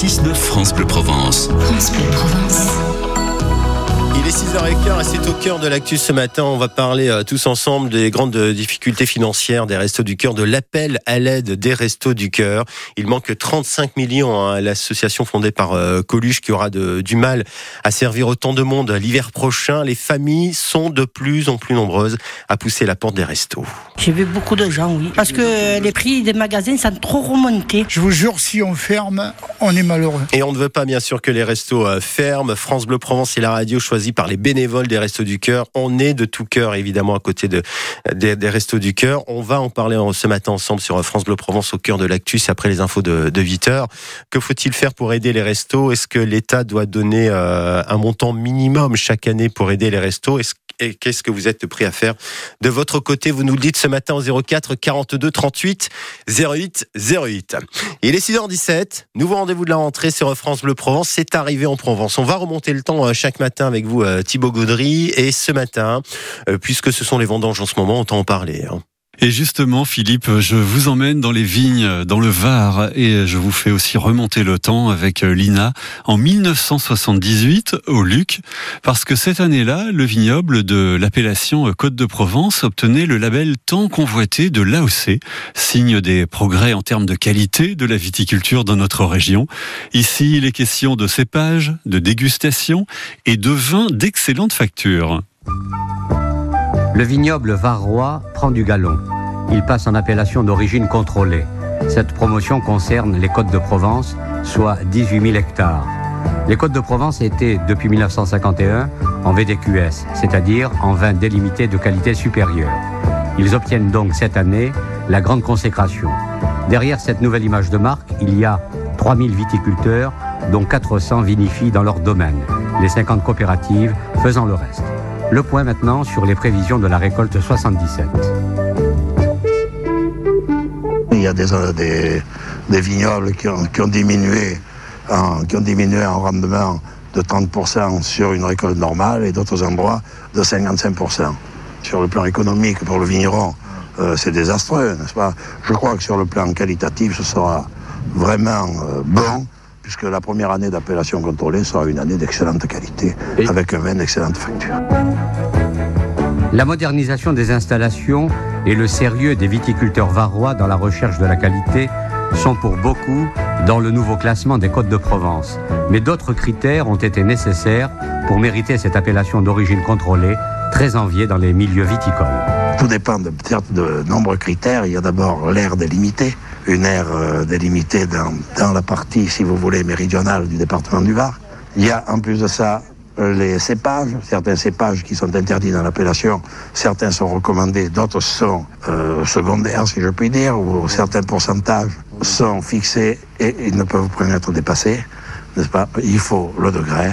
6-9 France Bleu Provence. France Bleu Provence. Il est 6h15 et c'est au cœur de l'actu ce matin. On va parler euh, tous ensemble des grandes euh, difficultés financières des Restos du Cœur, de l'appel à l'aide des Restos du Cœur. Il manque 35 millions hein, à l'association fondée par euh, Coluche qui aura de- du mal à servir autant de monde l'hiver prochain. Les familles sont de plus en plus nombreuses à pousser la porte des restos. J'ai vu beaucoup de gens, oui. Parce que les prix des magasins sont trop remontés. Je vous jure, si on ferme, on est malheureux. Et on ne veut pas bien sûr que les restos ferment. France Bleu Provence et la radio par les bénévoles des Restos du Cœur. On est de tout cœur évidemment à côté de, des, Restos du Cœur. On va en parler ce matin ensemble sur France Bleu Provence au cœur de l'actu, c'est après les infos de, de 8 heures. Que faut-il faire pour aider les restos? Est-ce que l'État doit donner euh, un montant minimum chaque année pour aider les restos? Et qu'est-ce que vous êtes prêt à faire de votre côté? Vous nous le dites ce matin au 04 42 38 08 08. Il est 6h17. Nouveau rendez-vous de la rentrée sur France Bleu Provence. C'est arrivé en Provence. On va remonter le temps euh, chaque matin avec vous, euh, Thibaut Gaudry. Et ce matin, euh, puisque ce sont les vendanges en ce moment, autant en parler. hein. Et justement, Philippe, je vous emmène dans les vignes, dans le Var, et je vous fais aussi remonter le temps avec euh, Lina en 1978 au Luc, parce que cette année-là, le vignoble de l'appellation Côte de Provence obtenait le label tant convoité de l'AOC, signe des progrès en termes de qualité de la viticulture dans notre région. Ici, il est question de cépage, de dégustation et de vins d'excellente facture. Le vignoble varrois prend du galon. Il passe en appellation d'origine contrôlée. Cette promotion concerne les Côtes de Provence, soit 18 000 hectares. Les Côtes de Provence étaient, depuis 1951, en VDQS, c'est-à-dire en vin délimité de qualité supérieure. Ils obtiennent donc cette année la grande consécration. Derrière cette nouvelle image de marque, il y a 3000 viticulteurs, dont 400 vinifient dans leur domaine, les 50 coopératives faisant le reste. Le point maintenant sur les prévisions de la récolte 77. Il y a des, euh, des, des vignobles qui ont, qui ont diminué en, qui ont diminué en rendement de 30% sur une récolte normale et d'autres endroits de 55%. Sur le plan économique, pour le vigneron, euh, c'est désastreux, n'est-ce pas? Je crois que sur le plan qualitatif, ce sera vraiment euh, bon, puisque la première année d'appellation contrôlée sera une année d'excellente qualité, Et- avec un vin d'excellente facture. La modernisation des installations et le sérieux des viticulteurs varrois dans la recherche de la qualité sont pour beaucoup dans le nouveau classement des Côtes de Provence. Mais d'autres critères ont été nécessaires pour mériter cette appellation d'origine contrôlée, très enviée dans les milieux viticoles. Tout dépend de, de nombreux critères. Il y a d'abord l'aire délimitée, une aire euh, délimitée dans, dans la partie, si vous voulez, méridionale du département du Var. Il y a en plus de ça les cépages, certains cépages qui sont interdits dans l'appellation, certains sont recommandés, d'autres sont euh, secondaires, si je puis dire, ou certains pourcentages sont fixés et ils ne peuvent pas être dépassés, Il faut le degré.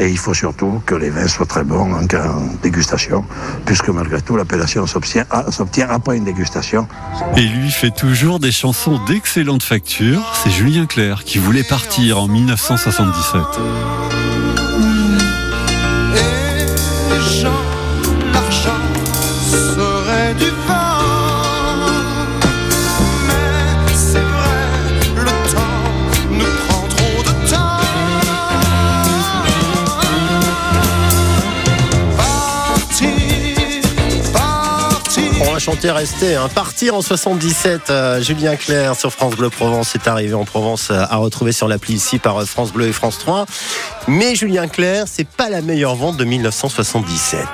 Et il faut surtout que les vins soient très bons en, en dégustation, puisque malgré tout, l'appellation ah, s'obtient après une dégustation. Et lui fait toujours des chansons d'excellente facture. C'est Julien Clerc qui voulait partir en 1977. Chanter rester. Hein. Partir en 77, euh, Julien Clerc sur France Bleu Provence est arrivé en Provence euh, à retrouver sur l'appli ici par euh, France Bleu et France 3. Mais Julien Clerc, c'est pas la meilleure vente de 1977.